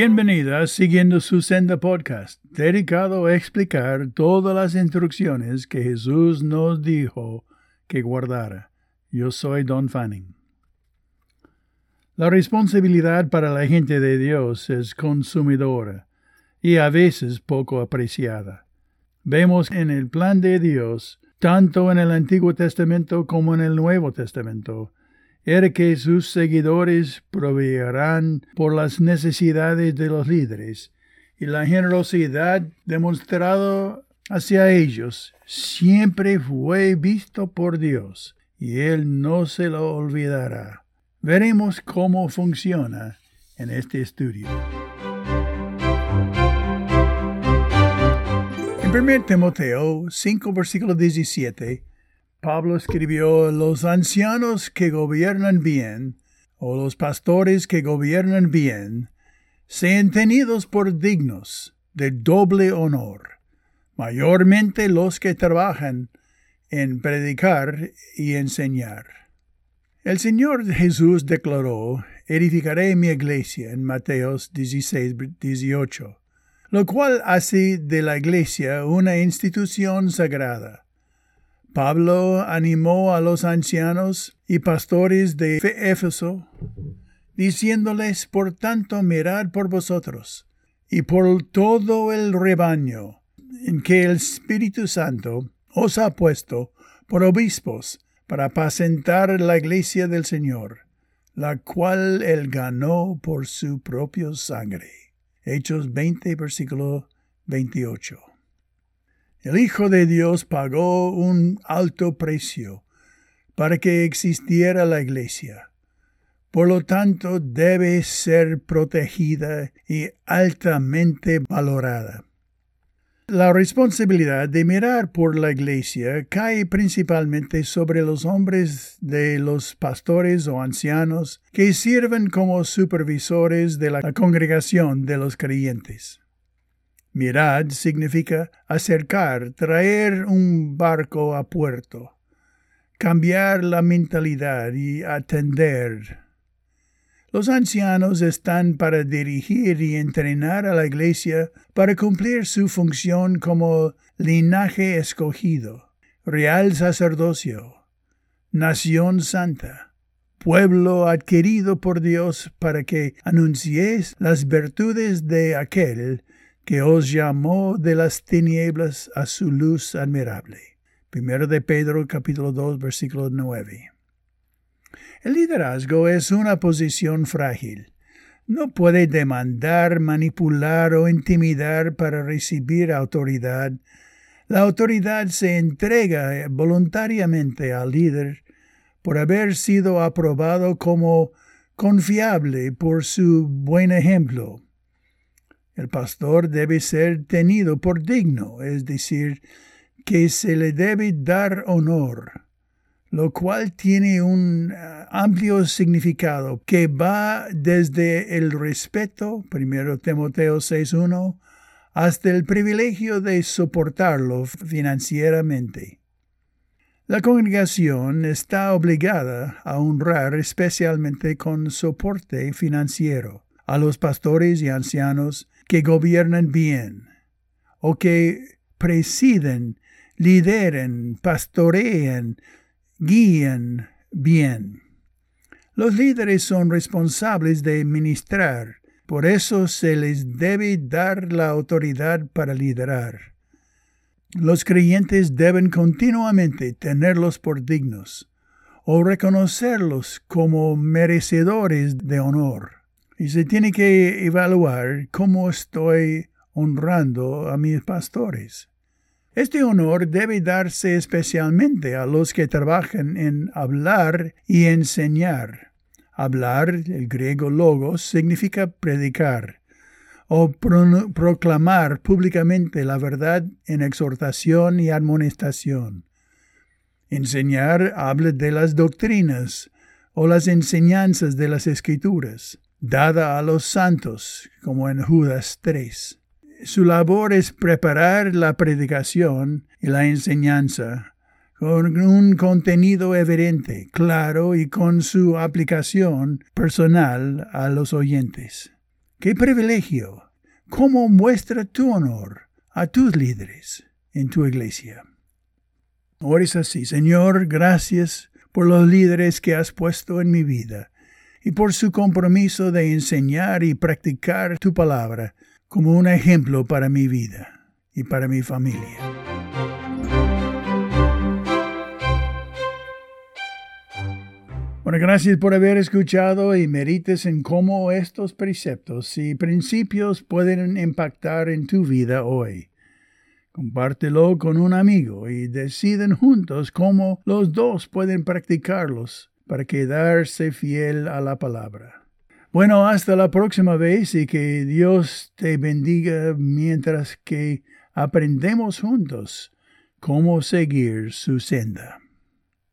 Bienvenida siguiendo su senda podcast, dedicado a explicar todas las instrucciones que Jesús nos dijo que guardara. Yo soy Don Fanning. La responsabilidad para la gente de Dios es consumidora y a veces poco apreciada. Vemos en el plan de Dios, tanto en el Antiguo Testamento como en el Nuevo Testamento, era que sus seguidores proveerán por las necesidades de los líderes, y la generosidad demostrada hacia ellos siempre fue visto por Dios, y Él no se lo olvidará. Veremos cómo funciona en este estudio. En 1 Timoteo 5, versículo 17, Pablo escribió, los ancianos que gobiernan bien, o los pastores que gobiernan bien, sean tenidos por dignos de doble honor, mayormente los que trabajan en predicar y enseñar. El Señor Jesús declaró, edificaré mi iglesia en Mateos 16, 18, lo cual hace de la iglesia una institución sagrada Pablo animó a los ancianos y pastores de Éfeso, diciéndoles, por tanto, mirad por vosotros y por todo el rebaño en que el Espíritu Santo os ha puesto por obispos para apacentar la iglesia del Señor, la cual él ganó por su propia sangre. Hechos 20, versículo 28. El Hijo de Dios pagó un alto precio para que existiera la Iglesia. Por lo tanto, debe ser protegida y altamente valorada. La responsabilidad de mirar por la Iglesia cae principalmente sobre los hombres de los pastores o ancianos que sirven como supervisores de la congregación de los creyentes. Mirad significa acercar, traer un barco a puerto, cambiar la mentalidad y atender. Los ancianos están para dirigir y entrenar a la iglesia para cumplir su función como linaje escogido, real sacerdocio, nación santa, pueblo adquirido por Dios para que anunciéis las virtudes de aquel que os llamó de las tinieblas a su luz admirable. Primero de Pedro capítulo 2 versículo 9. El liderazgo es una posición frágil. No puede demandar, manipular o intimidar para recibir autoridad. La autoridad se entrega voluntariamente al líder por haber sido aprobado como confiable por su buen ejemplo. El pastor debe ser tenido por digno, es decir, que se le debe dar honor, lo cual tiene un eh, amplio significado que va desde el respeto, primero Timoteo 6.1, hasta el privilegio de soportarlo financieramente. La congregación está obligada a honrar especialmente con soporte financiero a los pastores y ancianos que gobiernan bien o que presiden, lideren, pastoreen, guíen bien. Los líderes son responsables de ministrar, por eso se les debe dar la autoridad para liderar. Los creyentes deben continuamente tenerlos por dignos o reconocerlos como merecedores de honor. Y se tiene que evaluar cómo estoy honrando a mis pastores. Este honor debe darse especialmente a los que trabajan en hablar y enseñar. Hablar, el griego logos, significa predicar o proclamar públicamente la verdad en exhortación y admonestación. Enseñar habla de las doctrinas o las enseñanzas de las escrituras dada a los santos, como en Judas 3. Su labor es preparar la predicación y la enseñanza con un contenido evidente, claro y con su aplicación personal a los oyentes. Qué privilegio. ¿Cómo muestra tu honor a tus líderes en tu iglesia? Ores así, Señor, gracias por los líderes que has puesto en mi vida y por su compromiso de enseñar y practicar tu palabra como un ejemplo para mi vida y para mi familia. Bueno, gracias por haber escuchado y merites en cómo estos preceptos y principios pueden impactar en tu vida hoy. Compártelo con un amigo y deciden juntos cómo los dos pueden practicarlos para quedarse fiel a la palabra. Bueno, hasta la próxima vez y que Dios te bendiga mientras que aprendemos juntos cómo seguir su senda.